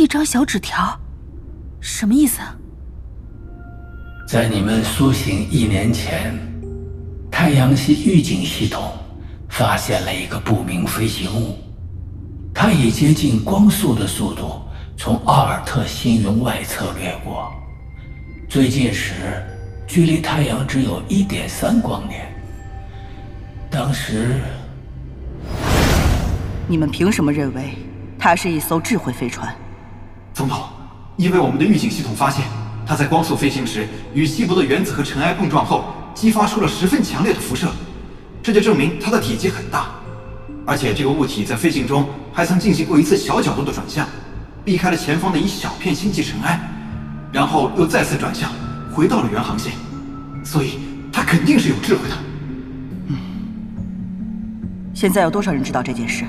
一张小纸条，什么意思？在你们苏醒一年前，太阳系预警系统发现了一个不明飞行物，它以接近光速的速度从奥尔特星云外侧掠过，最近时距离太阳只有一点三光年。当时，你们凭什么认为它是一艘智慧飞船？总统，因为我们的预警系统发现，它在光速飞行时与稀薄的原子和尘埃碰撞后，激发出了十分强烈的辐射，这就证明它的体积很大，而且这个物体在飞行中还曾进行过一次小角度的转向，避开了前方的一小片星际尘埃，然后又再次转向，回到了原航线，所以它肯定是有智慧的。嗯，现在有多少人知道这件事？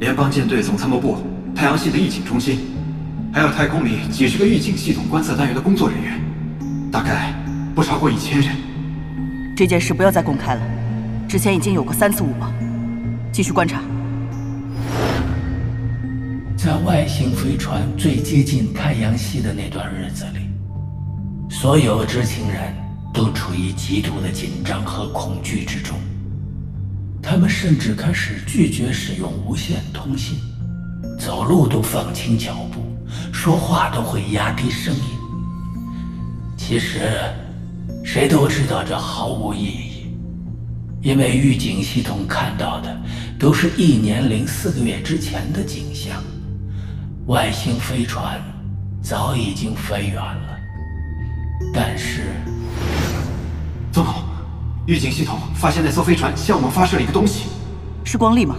联邦舰队总参谋部、太阳系的预警中心。还有太空里几十个预警系统观测单元的工作人员，大概不超过一千人。这件事不要再公开了，之前已经有过三次误报。继续观察。在外星飞船最接近太阳系的那段日子里，所有知情人都处于极度的紧张和恐惧之中。他们甚至开始拒绝使用无线通信，走路都放轻脚步。说话都会压低声音。其实，谁都知道这毫无意义，因为预警系统看到的都是一年零四个月之前的景象，外星飞船早已经飞远了。但是，总统，预警系统发现那艘飞船向我们发射了一个东西，是光粒吗？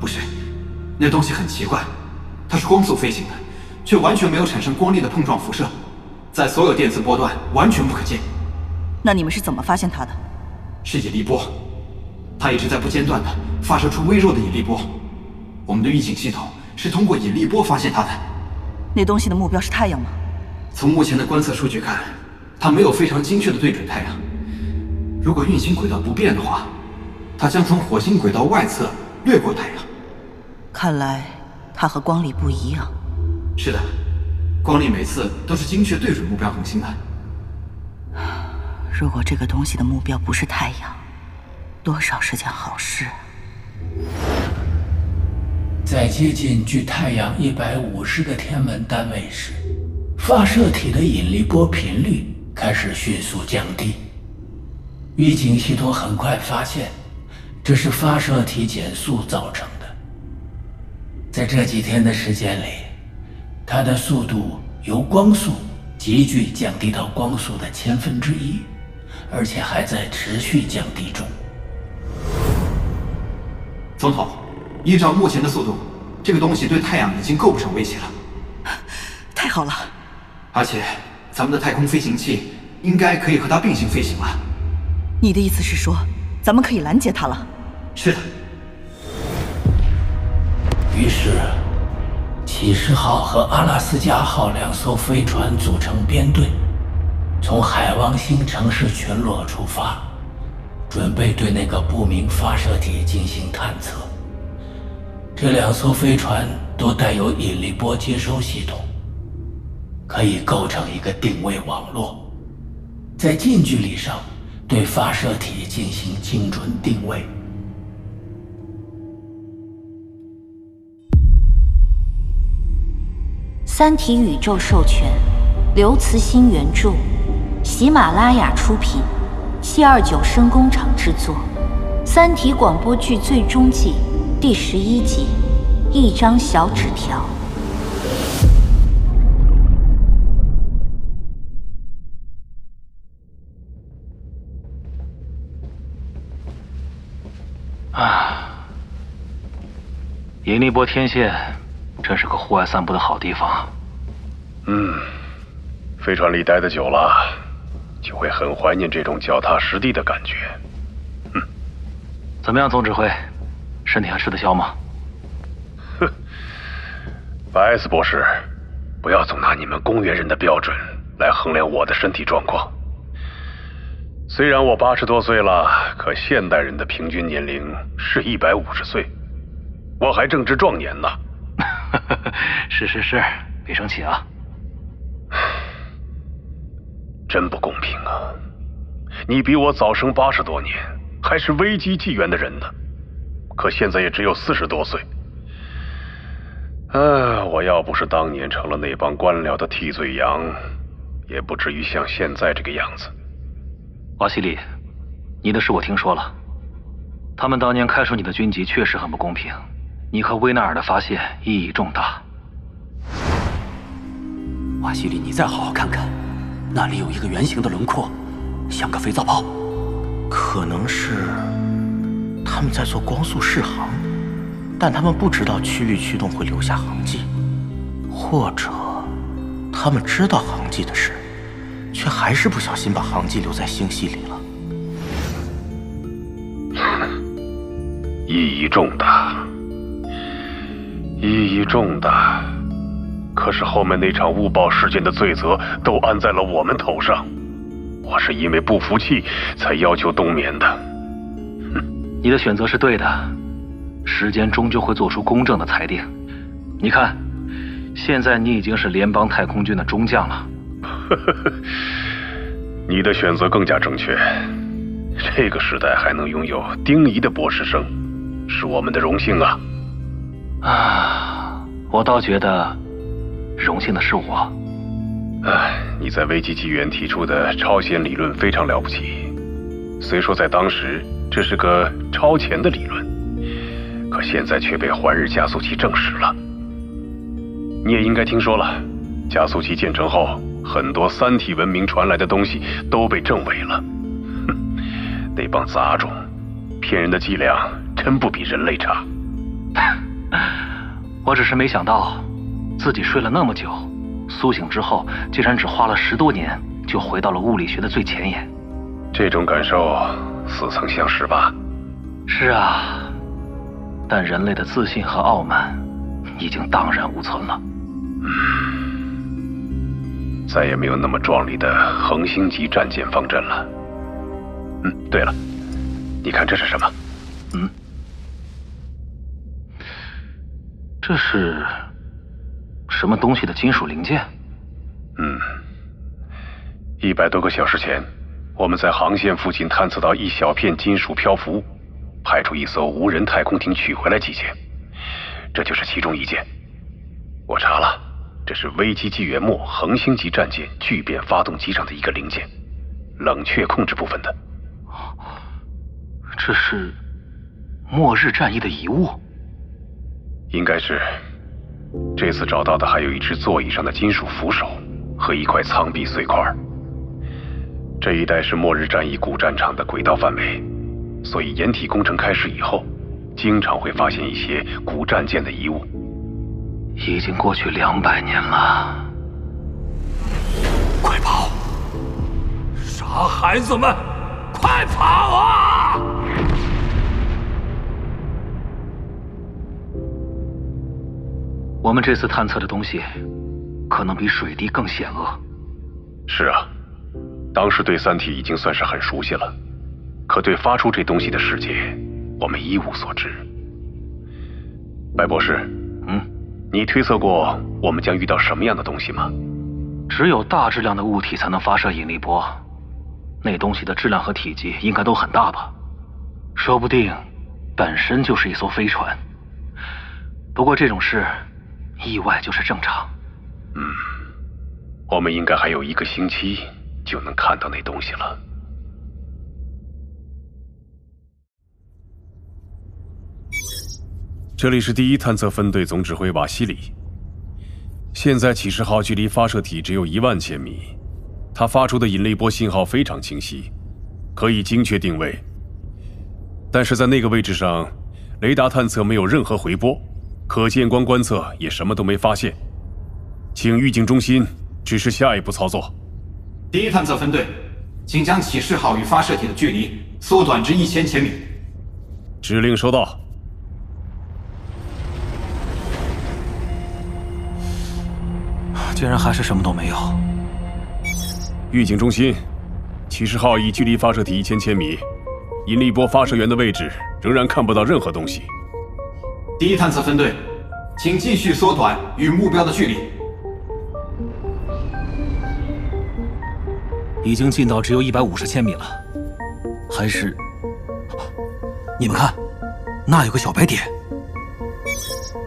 不是，那东西很奇怪，它是光速飞行的。却完全没有产生光粒的碰撞辐射，在所有电磁波段完全不可见。那你们是怎么发现它的？是引力波，它一直在不间断的发射出微弱的引力波。我们的预警系统是通过引力波发现它的。那东西的目标是太阳吗？从目前的观测数据看，它没有非常精确的对准太阳。如果运行轨道不变的话，它将从火星轨道外侧掠过太阳。看来它和光粒不一样。是的，光力每次都是精确对准目标恒星的。如果这个东西的目标不是太阳，多少是件好事。在接近距太阳一百五十个天文单位时，发射体的引力波频率开始迅速降低。预警系统很快发现，这是发射体减速造成的。在这几天的时间里。它的速度由光速急剧降低到光速的千分之一，而且还在持续降低中。总统，依照目前的速度，这个东西对太阳已经构不成威胁了。太好了！而且咱们的太空飞行器应该可以和它并行飞行了。你的意思是说，咱们可以拦截它了？是的。于是。启示号和阿拉斯加号两艘飞船组成编队，从海王星城市群落出发，准备对那个不明发射体进行探测。这两艘飞船都带有引力波接收系统，可以构成一个定位网络，在近距离上对发射体进行精准定位。《三体》宇宙授权，刘慈欣原著，喜马拉雅出品，七二九声工厂制作，《三体》广播剧最终季第十一集，一张小纸条。啊，引力波天线。真是个户外散步的好地方。嗯，飞船里待的久了，就会很怀念这种脚踏实地的感觉。嗯，怎么样，总指挥，身体还吃得消吗？哼，白斯博士，不要总拿你们公园人的标准来衡量我的身体状况。虽然我八十多岁了，可现代人的平均年龄是一百五十岁，我还正值壮年呢。是是是，别生气啊！真不公平啊！你比我早生八十多年，还是危机纪元的人呢，可现在也只有四十多岁。啊，我要不是当年成了那帮官僚的替罪羊，也不至于像现在这个样子。瓦西里，你的事我听说了，他们当年开除你的军籍确实很不公平。你和威纳尔的发现意义重大。瓦西里，你再好好看看，那里有一个圆形的轮廓，像个肥皂泡，可能是他们在做光速试航，但他们不知道曲率驱动会留下痕迹，或者他们知道痕迹的事，却还是不小心把痕迹留在星系里了。意义重大。意义重大，可是后面那场误报事件的罪责都安在了我们头上。我是因为不服气才要求冬眠的。你的选择是对的，时间终究会做出公正的裁定。你看，现在你已经是联邦太空军的中将了。你的选择更加正确。这个时代还能拥有丁仪的博士生，是我们的荣幸啊。啊，我倒觉得荣幸的是我。哎，你在危机纪元提出的超弦理论非常了不起，虽说在当时这是个超前的理论，可现在却被环日加速器证实了。你也应该听说了，加速器建成后，很多三体文明传来的东西都被证伪了。哼，那帮杂种，骗人的伎俩真不比人类差。我只是没想到，自己睡了那么久，苏醒之后竟然只花了十多年就回到了物理学的最前沿。这种感受似曾相识吧？是啊，但人类的自信和傲慢已经荡然无存了。嗯，再也没有那么壮丽的恒星级战舰方阵了。嗯，对了，你看这是什么？嗯。这是什么东西的金属零件？嗯，一百多个小时前，我们在航线附近探测到一小片金属漂浮，派出一艘无人太空艇取回来几件，这就是其中一件。我查了，这是危机纪元末恒星级战舰聚变发动机上的一个零件，冷却控制部分的。这是末日战役的遗物。应该是，这次找到的还有一只座椅上的金属扶手和一块舱壁碎块。这一带是末日战役古战场的轨道范围，所以掩体工程开始以后，经常会发现一些古战舰的遗物。已经过去两百年了，快跑！傻孩子们，快跑啊！我们这次探测的东西，可能比水滴更险恶。是啊，当时对三体已经算是很熟悉了，可对发出这东西的世界，我们一无所知。白博士，嗯，你推测过我们将遇到什么样的东西吗？只有大质量的物体才能发射引力波，那东西的质量和体积应该都很大吧？说不定，本身就是一艘飞船。不过这种事。意外就是正常。嗯，我们应该还有一个星期就能看到那东西了。这里是第一探测分队总指挥瓦西里。现在启示号距离发射体只有一万千米，它发出的引力波信号非常清晰，可以精确定位。但是在那个位置上，雷达探测没有任何回波。可见光观测也什么都没发现，请预警中心指示下一步操作。第一探测分队，请将启示号与发射体的距离缩短至一千千米。指令收到。竟然还是什么都没有。预警中心，启示号已距离发射体一千千米，引力波发射源的位置仍然看不到任何东西。第一探测分队请继续缩短与目标的距离。已经进到只有一百五十千米了。还是你们看那有个小白点。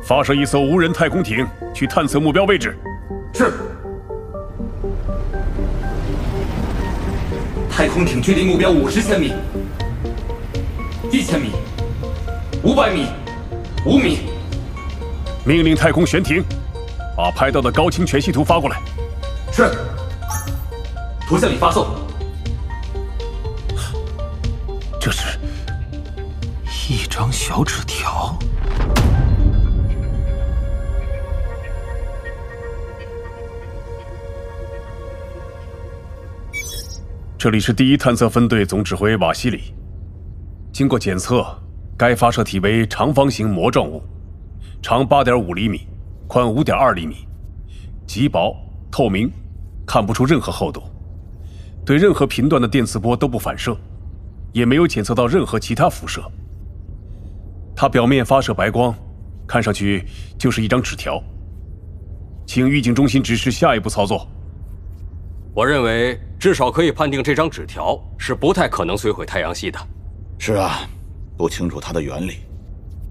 发射一艘无人太空艇去探测目标位置。是。太空艇距离目标五十千米一千米五百米。五米。命令太空悬停，把拍到的高清全息图发过来。是。图像已发送。这是一张小纸条。这里是第一探测分队总指挥瓦西里。经过检测，该发射体为长方形膜状物，长八点五厘米，宽五点二厘米，极薄透明，看不出任何厚度。对任何频段的电磁波都不反射，也没有检测到任何其他辐射。它表面发射白光，看上去就是一张纸条。请预警中心指示下一步操作。我认为至少可以判定这张纸条是不太可能摧毁太阳系的。是啊，不清楚它的原理，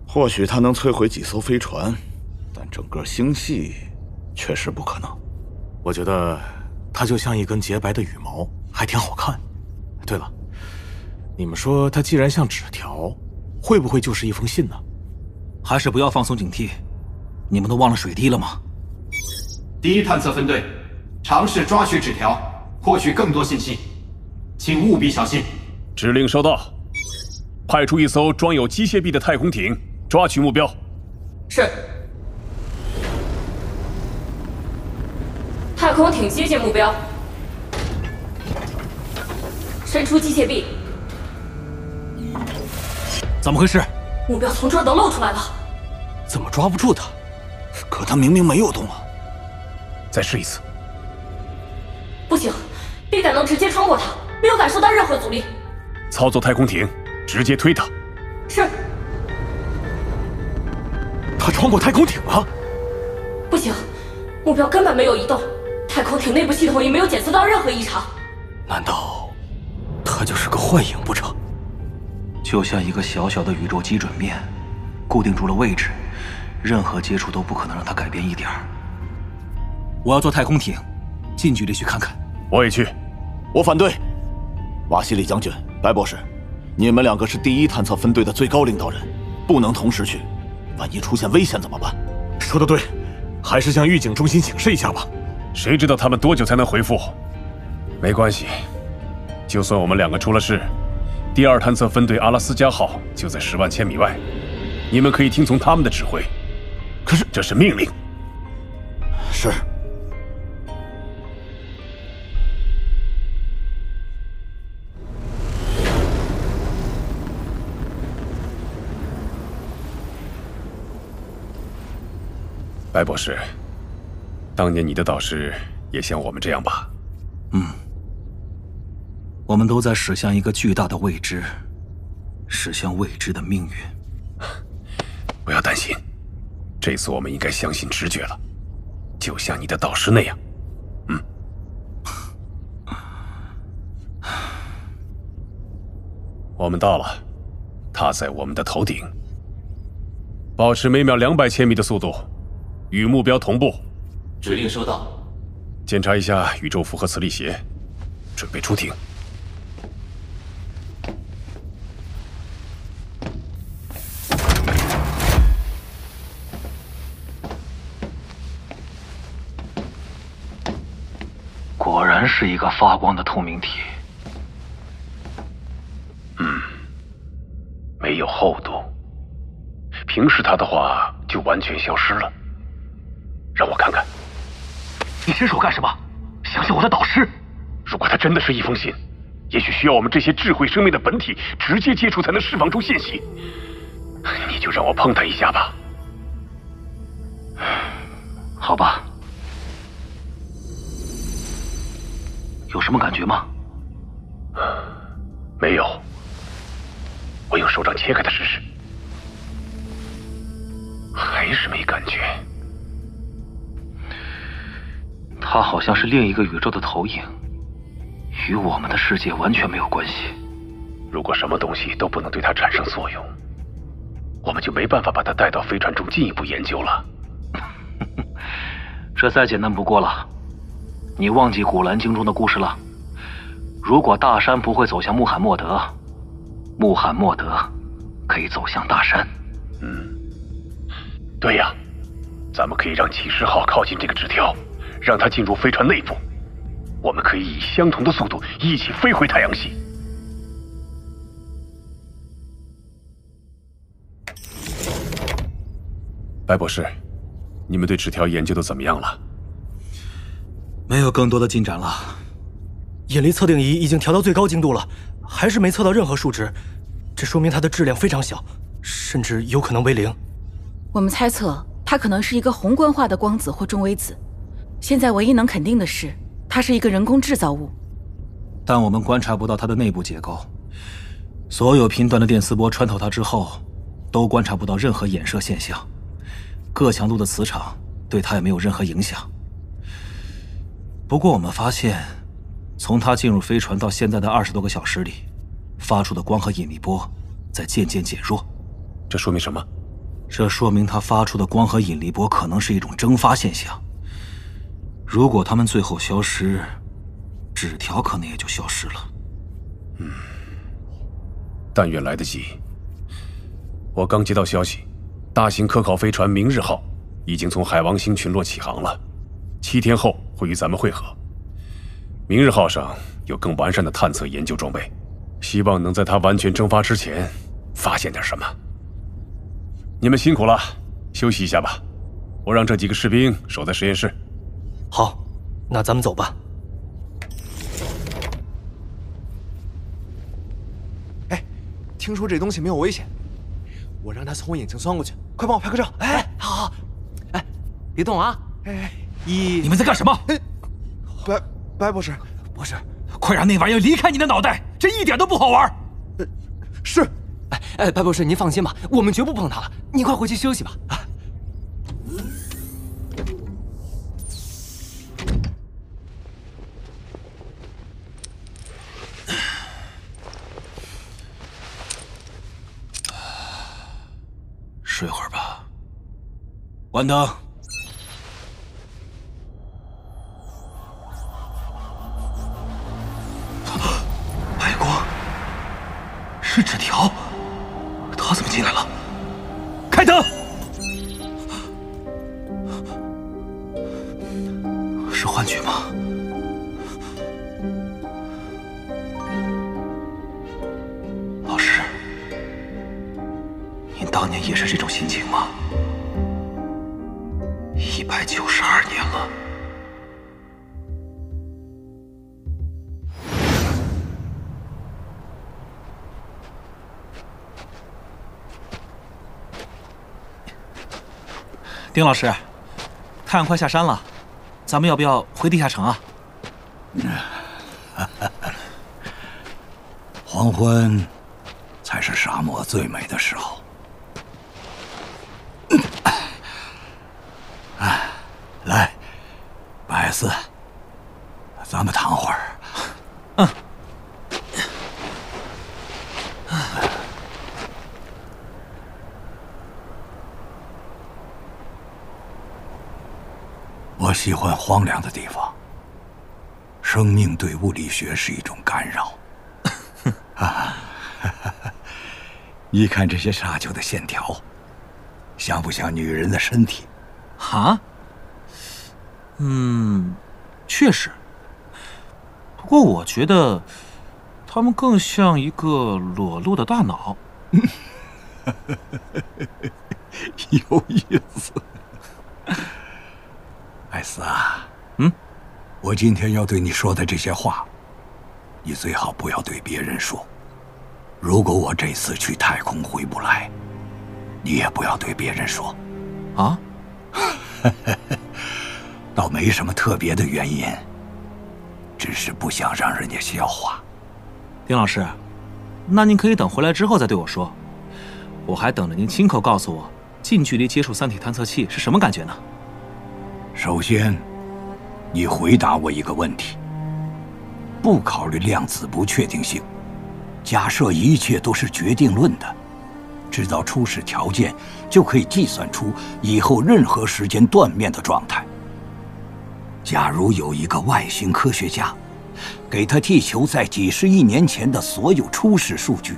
或许它能摧毁几艘飞船，但整个星系确实不可能。我觉得它就像一根洁白的羽毛。还挺好看。对了，你们说它既然像纸条，会不会就是一封信呢？还是不要放松警惕？你们都忘了水滴了吗？第一探测分队尝试抓取纸条，获取更多信息，请务必小心。指令收到，派出一艘装有机械臂的太空艇抓取目标。是。太空艇接近目标。伸出机械臂，怎么回事？目标从这儿都露出来了，怎么抓不住他？可他明明没有动啊！再试一次。不行，臂杆能直接穿过他，没有感受到任何阻力。操作太空艇，直接推他。是。他穿过太空艇了。不行，目标根本没有移动，太空艇内部系统也没有检测到任何异常。难道？他就是个幻影不成？就像一个小小的宇宙基准面，固定住了位置，任何接触都不可能让它改变一点儿。我要坐太空艇，近距离去看看。我也去。我反对。瓦西里将军，白博士，你们两个是第一探测分队的最高领导人，不能同时去。万一出现危险怎么办？说的对，还是向预警中心请示一下吧。谁知道他们多久才能回复？没关系。就算我们两个出了事，第二探测分队阿拉斯加号就在十万千米外，你们可以听从他们的指挥。可是这是命令。是。白博士，当年你的导师也像我们这样吧？嗯。我们都在驶向一个巨大的未知，驶向未知的命运。不要担心，这次我们应该相信直觉了，就像你的导师那样。嗯。我们到了，它在我们的头顶，保持每秒两百千米的速度，与目标同步。指令收到。检查一下宇宙符合磁力鞋，准备出庭。果然。是一个发光的透明体，嗯，没有厚度。平时它的话就完全消失了。让我看看，你伸手干什么？想想我的导师。如果他真的是一封信，也许需要我们这些智慧生命的本体直接接触才能释放出信息。你就让我碰他一下吧。好吧。有什么感觉吗？没有。我用手掌切开它试试，还是没感觉。它好像是另一个宇宙的投影，与我们的世界完全没有关系。如果什么东西都不能对它产生作用，我们就没办法把它带到飞船中进一步研究了。这再简单不过了。你忘记《古兰经》中的故事了？如果大山不会走向穆罕默德，穆罕默德可以走向大山。嗯，对呀，咱们可以让启示号靠近这个纸条，让它进入飞船内部。我们可以以相同的速度一起飞回太阳系。白博士，你们对纸条研究的怎么样了？没有更多的进展了。引力测定仪已经调到最高精度了，还是没测到任何数值，这说明它的质量非常小，甚至有可能为零。我们猜测它可能是一个宏观化的光子或中微子。现在唯一能肯定的是，它是一个人工制造物。但我们观察不到它的内部结构。所有频段的电磁波穿透它之后，都观察不到任何衍射现象。各强度的磁场对它也没有任何影响。不过，我们发现，从它进入飞船到现在的二十多个小时里，发出的光和引力波在渐渐减弱。这说明什么？这说明它发出的光和引力波可能是一种蒸发现象。如果他们最后消失，纸条可能也就消失了。嗯，但愿来得及。我刚接到消息。大型科考飞船“明日号”已经从海王星群落起航了，七天后会与咱们会合。“明日号”上有更完善的探测研究装备，希望能在它完全蒸发之前发现点什么。你们辛苦了，休息一下吧。我让这几个士兵守在实验室。好，那咱们走吧。哎，听说这东西没有危险。我让他从我眼睛钻过去，快帮我拍个照！哎，好好，哎，别动啊！哎，一，你们在干什么？哎白白博士，博士，快让那玩意儿离开你的脑袋，这一点都不好玩。是，哎哎，白博士，您放心吧，我们绝不碰它了。你快回去休息吧。啊。睡会儿吧。关灯。丁老师，太阳快下山了，咱们要不要回地下城啊？黄昏才是沙漠最美的时候。来，白四，咱们躺会儿。嗯。我喜欢荒凉的地方。生命对物理学是一种干扰。啊，你看这些沙丘的线条，像不像女人的身体？啊？嗯，确实。不过我觉得，他们更像一个裸露的大脑。有意思，艾斯啊。嗯，我今天要对你说的这些话，你最好不要对别人说。如果我这次去太空回不来，你也不要对别人说。啊？倒没什么特别的原因，只是不想让人家笑话。丁老师，那您可以等回来之后再对我说。我还等着您亲口告诉我，近距离接触三体探测器是什么感觉呢？首先，你回答我一个问题：不考虑量子不确定性，假设一切都是决定论的，知道初始条件，就可以计算出以后任何时间断面的状态。假如有一个外星科学家，给他地球在几十亿年前的所有初始数据，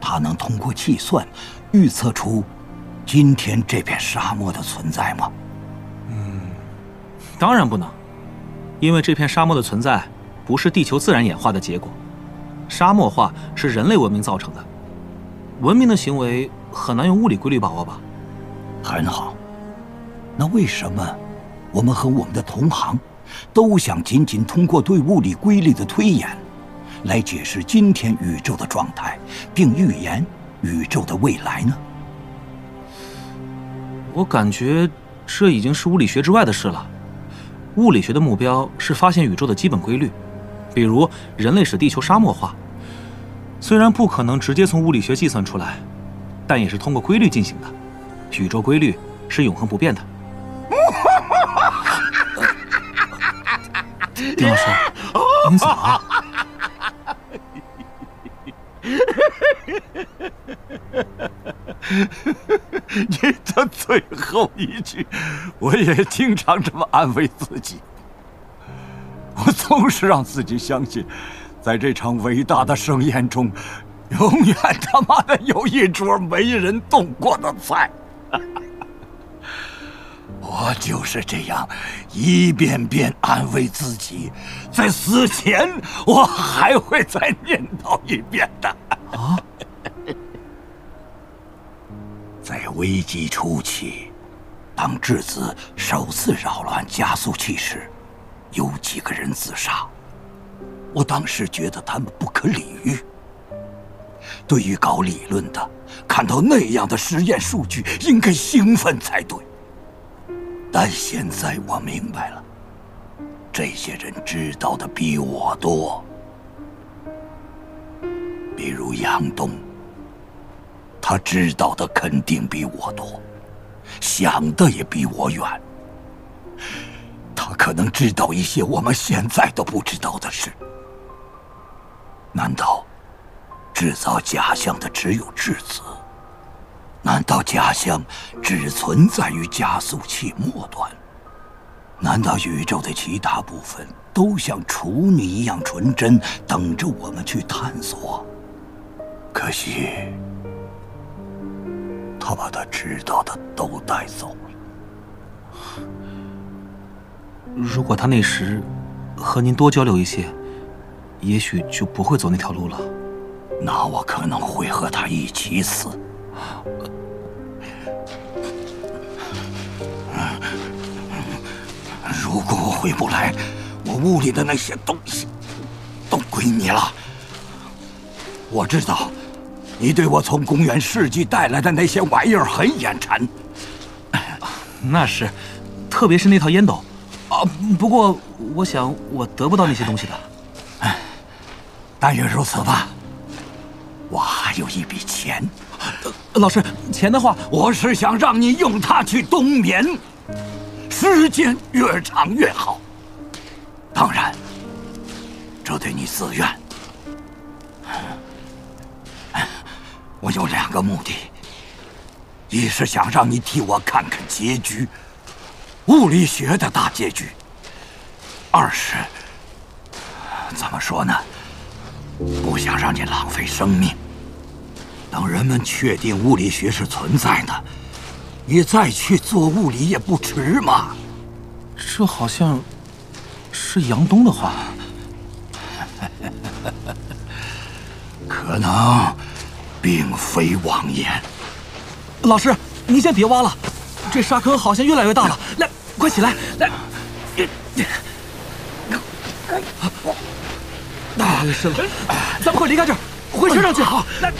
他能通过计算预测出今天这片沙漠的存在吗？嗯，当然不能，因为这片沙漠的存在不是地球自然演化的结果，沙漠化是人类文明造成的。文明的行为很难用物理规律把握吧？很好，那为什么我们和我们的同行？都想仅仅通过对物理规律的推演，来解释今天宇宙的状态，并预言宇宙的未来呢？我感觉这已经是物理学之外的事了。物理学的目标是发现宇宙的基本规律，比如人类使地球沙漠化，虽然不可能直接从物理学计算出来，但也是通过规律进行的。宇宙规律是永恒不变的。丁老师，您怎么了？你的最后一句，我也经常这么安慰自己。我总是让自己相信，在这场伟大的盛宴中，永远他妈的有一桌没人动过的菜。我就是这样一遍遍安慰自己，在死前我还会再念叨一遍的。啊！在危机初期，当质子首次扰乱加速器时，有几个人自杀。我当时觉得他们不可理喻。对于搞理论的，看到那样的实验数据，应该兴奋才对。但现在我明白了，这些人知道的比我多。比如杨东，他知道的肯定比我多，想的也比我远。他可能知道一些我们现在都不知道的事。难道制造假象的只有质子？难道假象只存在于加速器末端？难道宇宙的其他部分都像处女一样纯真，等着我们去探索？可惜，他把他知道的都带走了。如果他那时和您多交流一些，也许就不会走那条路了。那我可能会和他一起死。如果我回不来，我屋里的那些东西都归你了。我知道，你对我从公元世纪带来的那些玩意儿很眼馋。那是，特别是那套烟斗。啊，不过我想我得不到那些东西的。但愿如此吧。我还有一笔钱。老师，钱的话，我是想让你用它去冬眠。时间越长越好。当然，这对你自愿。我有两个目的：一是想让你替我看看结局，物理学的大结局；二是怎么说呢？不想让你浪费生命。等人们确定物理学是存在的。你再去做物理也不迟嘛。这好像是杨东的话，可能并非妄言。老师，您先别挖了，这沙坑好像越来越大了。来，快起来！来，太深了，咱们快离开这儿，回车上去。好，来。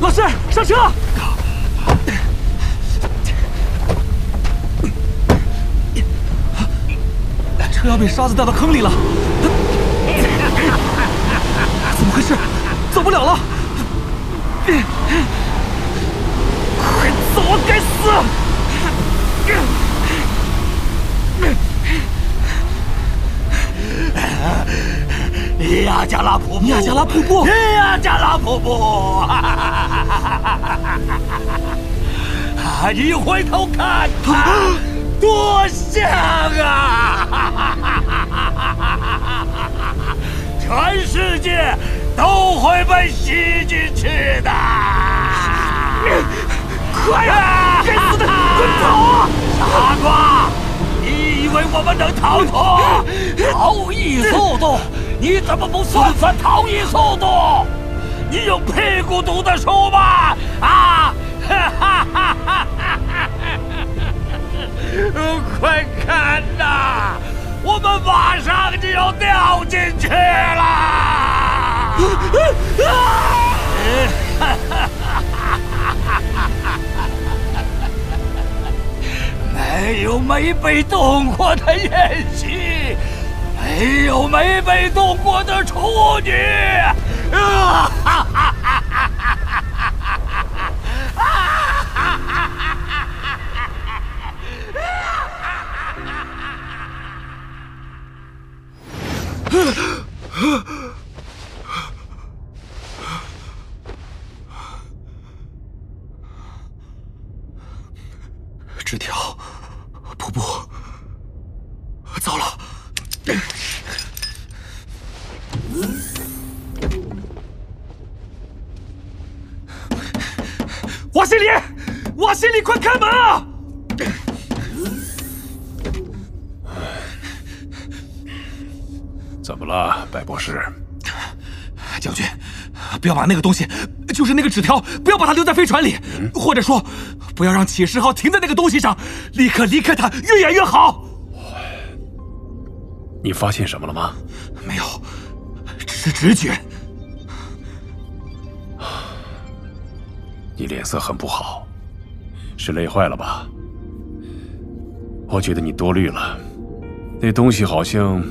老师，上车！他要被沙子带到坑里了！怎么回事？走不了了！快走！该死！亚加拉瀑，亚加拉瀑布，亚加拉瀑布！啊，你回头看看，多像啊！都会被吸进去的！快啊！该死的，快走！傻瓜，你以为我们能逃脱？逃逸速度？你怎么不算算逃逸速度？你有屁股读的书吗？啊！哈哈哈哈哈！快看呐，我们马上就要掉进去了！没有没被动过的宴席，没有没被动过的处女。啊哈哈哈纸条，瀑布，糟了！瓦西里，瓦西里，快开门啊！怎么了，白博士？将军，不要把那个东西，就是那个纸条，不要把它留在飞船里，或者说，不要让启示号停在那个东西上，立刻离开它，越远越好。你发现什么了吗？没有，只是直觉。你脸色很不好，是累坏了吧？我觉得你多虑了，那东西好像，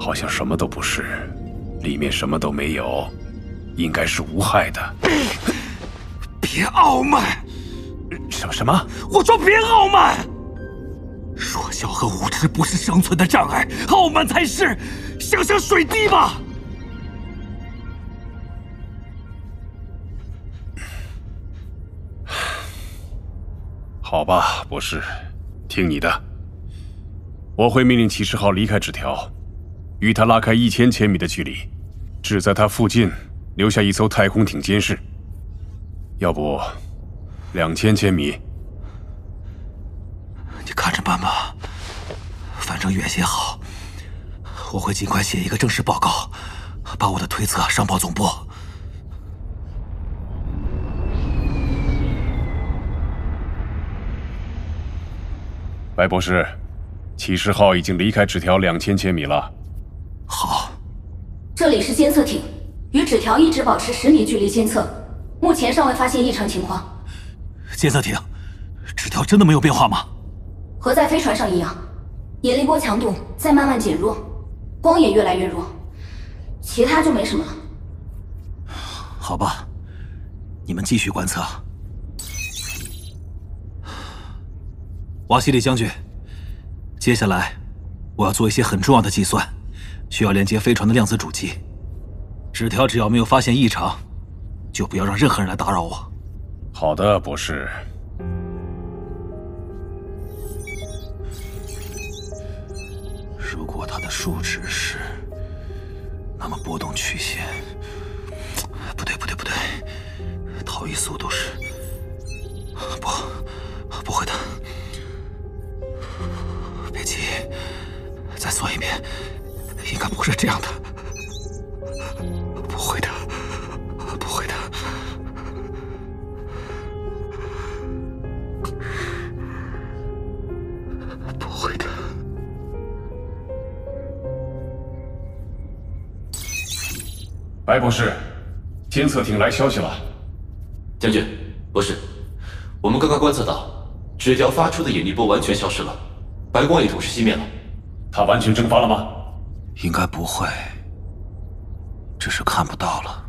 好像什么都不是，里面什么都没有，应该是无害的。别傲慢！什么什么？我说别傲慢！弱小和无知不是生存的障碍，傲慢才是。想想水滴吧。好吧，博士，听你的。我会命令骑士号离开纸条，与他拉开一千千米的距离，只在他附近留下一艘太空艇监视。要不，两千千米。你看着办吧，反正远些好。我会尽快写一个正式报告，把我的推测上报总部。白博士，骑士号已经离开纸条两千千米了。好，这里是监测艇，与纸条一直保持十米距离监测，目前尚未发现异常情况。监测艇，纸条真的没有变化吗？和在飞船上一样，引力波强度在慢慢减弱，光也越来越弱，其他就没什么了。好吧，你们继续观测。瓦西里将军，接下来我要做一些很重要的计算，需要连接飞船的量子主机。纸条只要没有发现异常，就不要让任何人来打扰我。好的，博士。如果它的数值是，那么波动曲线，不对，不对，不对，逃逸速度是，不，不会的。别急，再算一遍，应该不是这样的，白博士，监测艇来消息了。将军，博士，我们刚刚观测到，纸条发出的引力波完全消失了，白光也同时熄灭了。它完全蒸发了吗？应该不会，只是看不到了。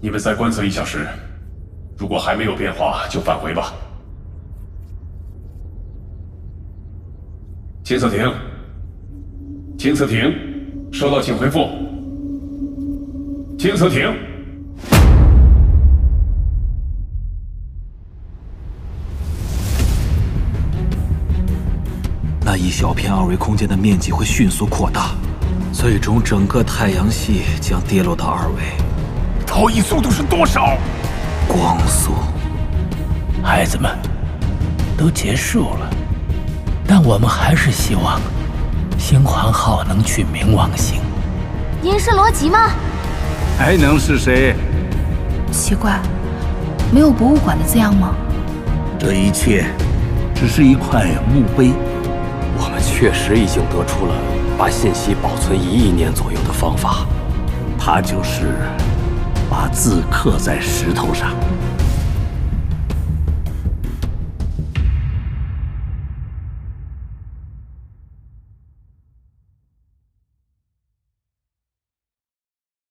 你们再观测一小时，如果还没有变化，就返回吧。监测艇，监测艇，收到，请回复。青色亭。那一小片二维空间的面积会迅速扩大，最终整个太阳系将跌落到二维。逃逸速度是多少？光速。孩子们，都结束了，但我们还是希望星环号能去冥王星。您是罗辑吗？还能是谁？奇怪，没有博物馆的字样吗？这一切只是一块墓碑。我们确实已经得出了把信息保存一亿年左右的方法。它就是把字刻在石头上。